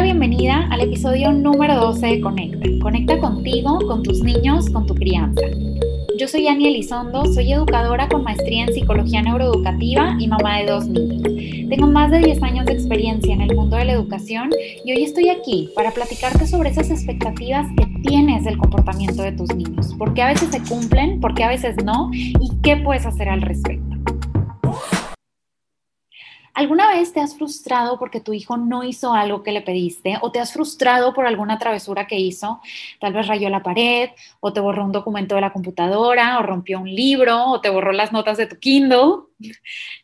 la bienvenida al episodio número 12 de Conecta. Conecta contigo, con tus niños, con tu crianza. Yo soy Ani Elizondo, soy educadora con maestría en psicología neuroeducativa y mamá de dos niños. Tengo más de 10 años de experiencia en el mundo de la educación y hoy estoy aquí para platicarte sobre esas expectativas que tienes del comportamiento de tus niños, por qué a veces se cumplen, por qué a veces no y qué puedes hacer al respecto. ¿Alguna vez te has frustrado porque tu hijo no hizo algo que le pediste o te has frustrado por alguna travesura que hizo? Tal vez rayó la pared o te borró un documento de la computadora o rompió un libro o te borró las notas de tu Kindle.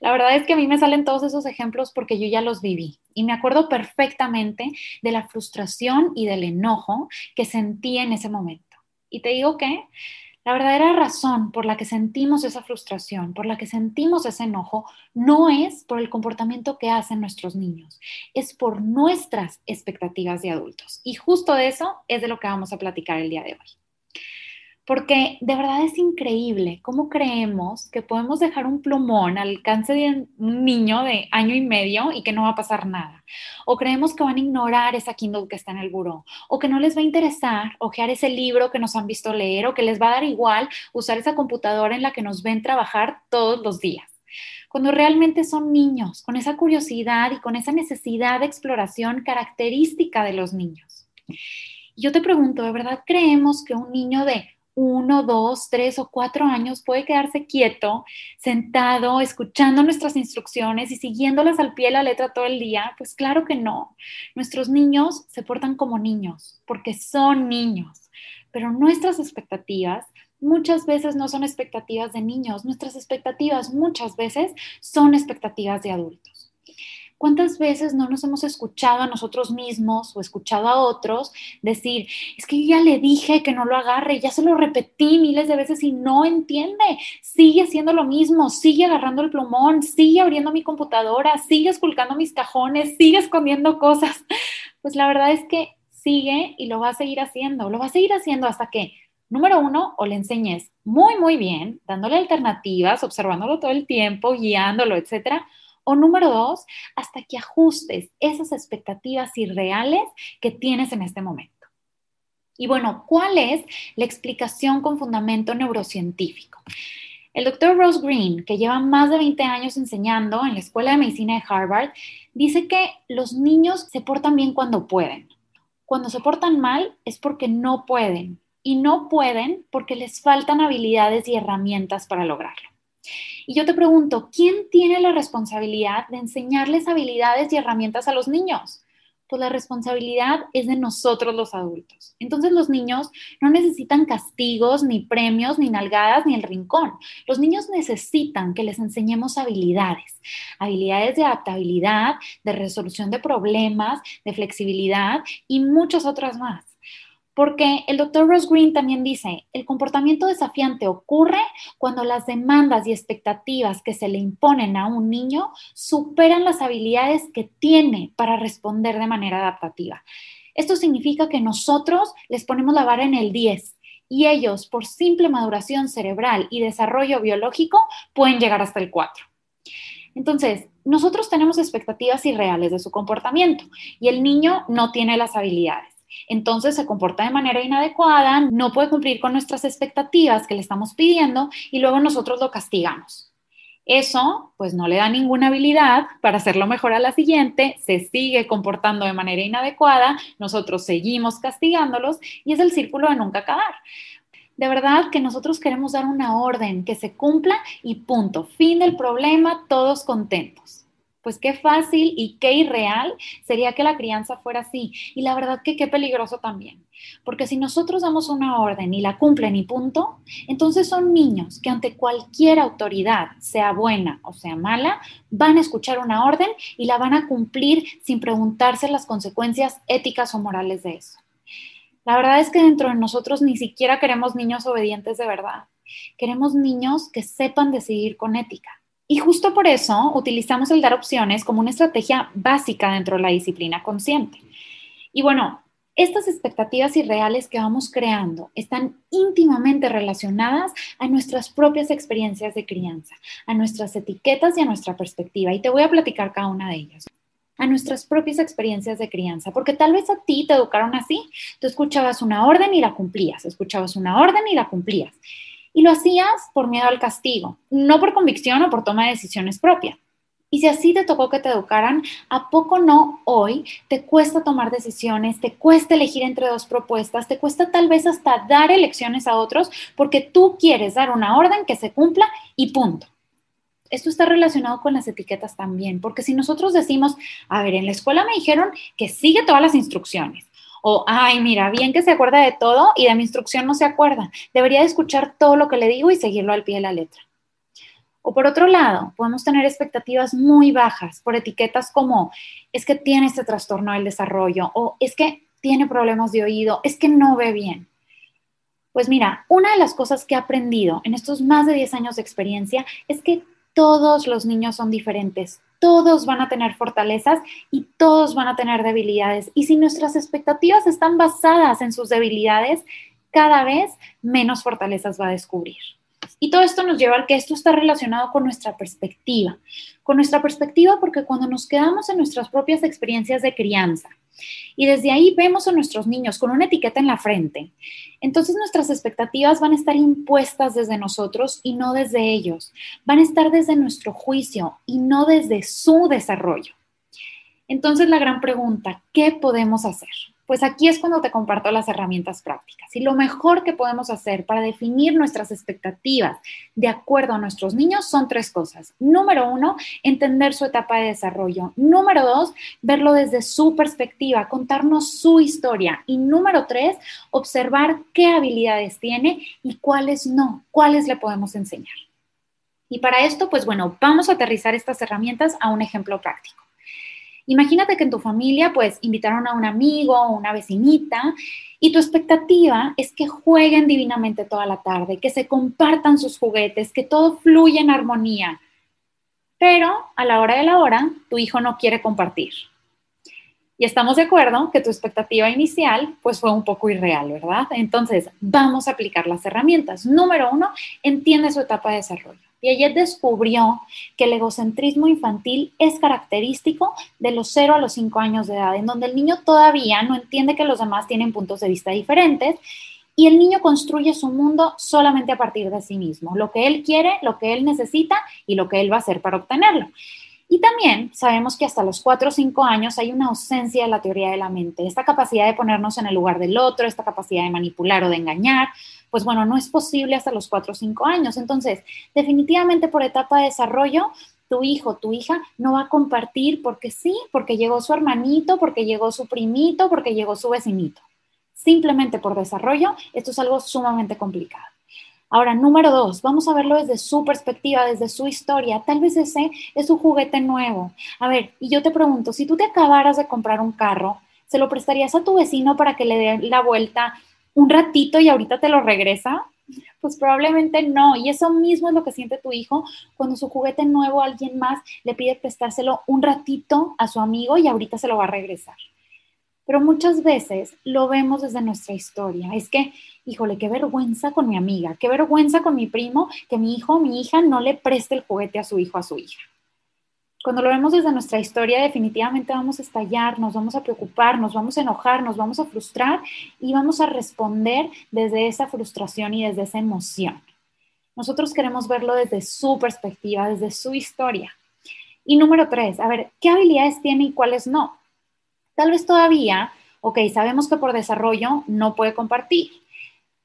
La verdad es que a mí me salen todos esos ejemplos porque yo ya los viví y me acuerdo perfectamente de la frustración y del enojo que sentí en ese momento. Y te digo que la verdadera razón por la que sentimos esa frustración, por la que sentimos ese enojo, no es por el comportamiento que hacen nuestros niños, es por nuestras expectativas de adultos. Y justo de eso es de lo que vamos a platicar el día de hoy porque de verdad es increíble cómo creemos que podemos dejar un plumón al alcance de un niño de año y medio y que no va a pasar nada. O creemos que van a ignorar esa Kindle que está en el buró, o que no les va a interesar ojear ese libro que nos han visto leer, o que les va a dar igual usar esa computadora en la que nos ven trabajar todos los días. Cuando realmente son niños, con esa curiosidad y con esa necesidad de exploración característica de los niños. yo te pregunto, ¿de verdad creemos que un niño de uno, dos, tres o cuatro años puede quedarse quieto, sentado, escuchando nuestras instrucciones y siguiéndolas al pie de la letra todo el día? Pues claro que no. Nuestros niños se portan como niños porque son niños, pero nuestras expectativas muchas veces no son expectativas de niños, nuestras expectativas muchas veces son expectativas de adultos. ¿Cuántas veces no nos hemos escuchado a nosotros mismos o escuchado a otros decir, es que ya le dije que no lo agarre, ya se lo repetí miles de veces y no entiende, sigue haciendo lo mismo, sigue agarrando el plumón, sigue abriendo mi computadora, sigue esculcando mis cajones, sigue escondiendo cosas? Pues la verdad es que sigue y lo va a seguir haciendo, lo va a seguir haciendo hasta que Número uno, o le enseñes muy, muy bien, dándole alternativas, observándolo todo el tiempo, guiándolo, etcétera, o número dos, hasta que ajustes esas expectativas irreales que tienes en este momento. Y bueno, ¿cuál es la explicación con fundamento neurocientífico? El doctor Rose Green, que lleva más de 20 años enseñando en la Escuela de Medicina de Harvard, dice que los niños se portan bien cuando pueden. Cuando se portan mal es porque no pueden. Y no pueden porque les faltan habilidades y herramientas para lograrlo. Y yo te pregunto, ¿quién tiene la responsabilidad de enseñarles habilidades y herramientas a los niños? Pues la responsabilidad es de nosotros los adultos. Entonces los niños no necesitan castigos, ni premios, ni nalgadas, ni el rincón. Los niños necesitan que les enseñemos habilidades, habilidades de adaptabilidad, de resolución de problemas, de flexibilidad y muchas otras más. Porque el doctor Ross Green también dice, el comportamiento desafiante ocurre cuando las demandas y expectativas que se le imponen a un niño superan las habilidades que tiene para responder de manera adaptativa. Esto significa que nosotros les ponemos la vara en el 10 y ellos, por simple maduración cerebral y desarrollo biológico, pueden llegar hasta el 4. Entonces, nosotros tenemos expectativas irreales de su comportamiento y el niño no tiene las habilidades entonces se comporta de manera inadecuada, no puede cumplir con nuestras expectativas que le estamos pidiendo y luego nosotros lo castigamos. Eso pues no le da ninguna habilidad para hacerlo mejor a la siguiente, se sigue comportando de manera inadecuada, nosotros seguimos castigándolos y es el círculo de nunca acabar. De verdad que nosotros queremos dar una orden que se cumpla y punto, fin del problema, todos contentos pues qué fácil y qué irreal sería que la crianza fuera así. Y la verdad que qué peligroso también. Porque si nosotros damos una orden y la cumplen y punto, entonces son niños que ante cualquier autoridad, sea buena o sea mala, van a escuchar una orden y la van a cumplir sin preguntarse las consecuencias éticas o morales de eso. La verdad es que dentro de nosotros ni siquiera queremos niños obedientes de verdad. Queremos niños que sepan decidir con ética y justo por eso utilizamos el dar opciones como una estrategia básica dentro de la disciplina consciente. Y bueno, estas expectativas irreales que vamos creando están íntimamente relacionadas a nuestras propias experiencias de crianza, a nuestras etiquetas y a nuestra perspectiva. Y te voy a platicar cada una de ellas. a nuestras propias experiencias de crianza, porque tal vez a ti te educaron así. Tú escuchabas una orden y la cumplías, escuchabas una orden y la cumplías. Y lo hacías por miedo al castigo, no por convicción o por toma de decisiones propias. Y si así te tocó que te educaran, ¿a poco no hoy te cuesta tomar decisiones, te cuesta elegir entre dos propuestas, te cuesta tal vez hasta dar elecciones a otros porque tú quieres dar una orden que se cumpla y punto? Esto está relacionado con las etiquetas también, porque si nosotros decimos, a ver, en la escuela me dijeron que sigue todas las instrucciones, o, ay, mira, bien que se acuerda de todo y de mi instrucción no se acuerda, debería de escuchar todo lo que le digo y seguirlo al pie de la letra. O por otro lado, podemos tener expectativas muy bajas por etiquetas como, es que tiene este trastorno del desarrollo, o es que tiene problemas de oído, es que no ve bien. Pues mira, una de las cosas que he aprendido en estos más de 10 años de experiencia es que todos los niños son diferentes, todos van a tener fortalezas y todos van a tener debilidades. Y si nuestras expectativas están basadas en sus debilidades, cada vez menos fortalezas va a descubrir. Y todo esto nos lleva al que esto está relacionado con nuestra perspectiva, con nuestra perspectiva porque cuando nos quedamos en nuestras propias experiencias de crianza y desde ahí vemos a nuestros niños con una etiqueta en la frente, entonces nuestras expectativas van a estar impuestas desde nosotros y no desde ellos, van a estar desde nuestro juicio y no desde su desarrollo. Entonces la gran pregunta, ¿qué podemos hacer? Pues aquí es cuando te comparto las herramientas prácticas. Y lo mejor que podemos hacer para definir nuestras expectativas de acuerdo a nuestros niños son tres cosas. Número uno, entender su etapa de desarrollo. Número dos, verlo desde su perspectiva, contarnos su historia. Y número tres, observar qué habilidades tiene y cuáles no, cuáles le podemos enseñar. Y para esto, pues bueno, vamos a aterrizar estas herramientas a un ejemplo práctico. Imagínate que en tu familia pues invitaron a un amigo una vecinita y tu expectativa es que jueguen divinamente toda la tarde, que se compartan sus juguetes, que todo fluya en armonía. Pero a la hora de la hora, tu hijo no quiere compartir. Y estamos de acuerdo que tu expectativa inicial pues fue un poco irreal, ¿verdad? Entonces, vamos a aplicar las herramientas. Número uno, entiende su etapa de desarrollo. Piaget descubrió que el egocentrismo infantil es característico de los 0 a los 5 años de edad, en donde el niño todavía no entiende que los demás tienen puntos de vista diferentes y el niño construye su mundo solamente a partir de sí mismo, lo que él quiere, lo que él necesita y lo que él va a hacer para obtenerlo. Y también sabemos que hasta los 4 o 5 años hay una ausencia de la teoría de la mente, esta capacidad de ponernos en el lugar del otro, esta capacidad de manipular o de engañar, pues bueno, no es posible hasta los 4 o 5 años. Entonces, definitivamente por etapa de desarrollo, tu hijo, tu hija no va a compartir porque sí, porque llegó su hermanito, porque llegó su primito, porque llegó su vecinito. Simplemente por desarrollo, esto es algo sumamente complicado. Ahora, número dos, vamos a verlo desde su perspectiva, desde su historia. Tal vez ese es su juguete nuevo. A ver, y yo te pregunto, si tú te acabaras de comprar un carro, ¿se lo prestarías a tu vecino para que le dé la vuelta un ratito y ahorita te lo regresa? Pues probablemente no. Y eso mismo es lo que siente tu hijo cuando su juguete nuevo alguien más le pide prestárselo un ratito a su amigo y ahorita se lo va a regresar. Pero muchas veces lo vemos desde nuestra historia. Es que, híjole, qué vergüenza con mi amiga, qué vergüenza con mi primo que mi hijo o mi hija no le preste el juguete a su hijo o a su hija. Cuando lo vemos desde nuestra historia, definitivamente vamos a estallar, nos vamos a preocupar, nos vamos a enojar, nos vamos a frustrar y vamos a responder desde esa frustración y desde esa emoción. Nosotros queremos verlo desde su perspectiva, desde su historia. Y número tres, a ver, ¿qué habilidades tiene y cuáles no? Tal vez todavía, ok, sabemos que por desarrollo no puede compartir,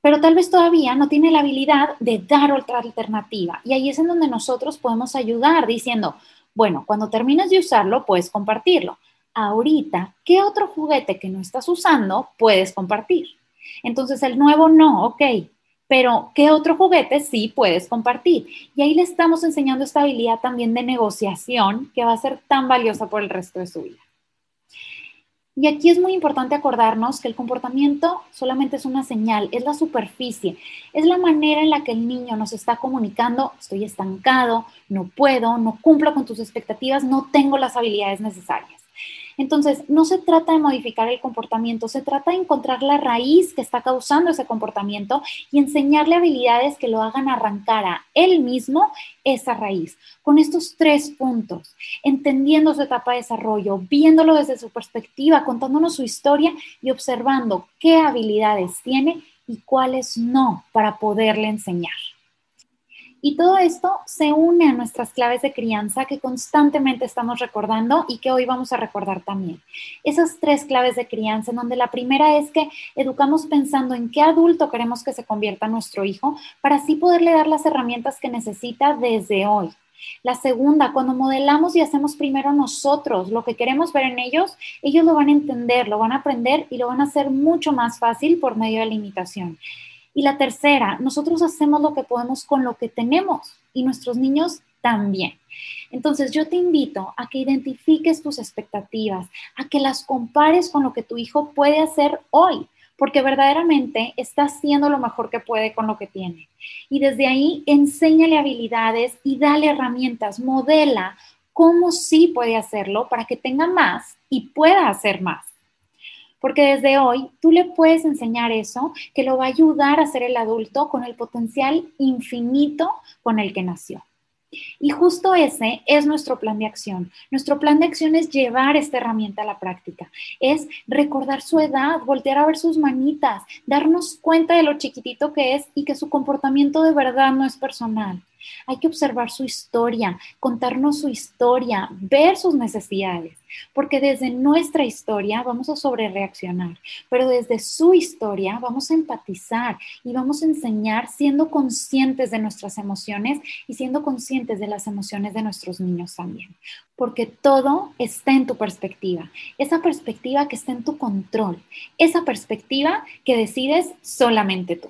pero tal vez todavía no tiene la habilidad de dar otra alternativa. Y ahí es en donde nosotros podemos ayudar diciendo, bueno, cuando termines de usarlo, puedes compartirlo. Ahorita, ¿qué otro juguete que no estás usando puedes compartir? Entonces, el nuevo no, ok, pero ¿qué otro juguete sí puedes compartir? Y ahí le estamos enseñando esta habilidad también de negociación que va a ser tan valiosa por el resto de su vida. Y aquí es muy importante acordarnos que el comportamiento solamente es una señal, es la superficie, es la manera en la que el niño nos está comunicando, estoy estancado, no puedo, no cumplo con tus expectativas, no tengo las habilidades necesarias. Entonces, no se trata de modificar el comportamiento, se trata de encontrar la raíz que está causando ese comportamiento y enseñarle habilidades que lo hagan arrancar a él mismo esa raíz. Con estos tres puntos, entendiendo su etapa de desarrollo, viéndolo desde su perspectiva, contándonos su historia y observando qué habilidades tiene y cuáles no para poderle enseñar. Y todo esto se une a nuestras claves de crianza que constantemente estamos recordando y que hoy vamos a recordar también. Esas tres claves de crianza, en donde la primera es que educamos pensando en qué adulto queremos que se convierta nuestro hijo para así poderle dar las herramientas que necesita desde hoy. La segunda, cuando modelamos y hacemos primero nosotros lo que queremos ver en ellos, ellos lo van a entender, lo van a aprender y lo van a hacer mucho más fácil por medio de la imitación. Y la tercera, nosotros hacemos lo que podemos con lo que tenemos y nuestros niños también. Entonces yo te invito a que identifiques tus expectativas, a que las compares con lo que tu hijo puede hacer hoy, porque verdaderamente está haciendo lo mejor que puede con lo que tiene. Y desde ahí enséñale habilidades y dale herramientas, modela cómo sí puede hacerlo para que tenga más y pueda hacer más. Porque desde hoy tú le puedes enseñar eso que lo va a ayudar a ser el adulto con el potencial infinito con el que nació. Y justo ese es nuestro plan de acción. Nuestro plan de acción es llevar esta herramienta a la práctica, es recordar su edad, voltear a ver sus manitas, darnos cuenta de lo chiquitito que es y que su comportamiento de verdad no es personal. Hay que observar su historia, contarnos su historia, ver sus necesidades, porque desde nuestra historia vamos a sobrereaccionar, pero desde su historia vamos a empatizar y vamos a enseñar siendo conscientes de nuestras emociones y siendo conscientes de las emociones de nuestros niños también, porque todo está en tu perspectiva, esa perspectiva que está en tu control, esa perspectiva que decides solamente tú.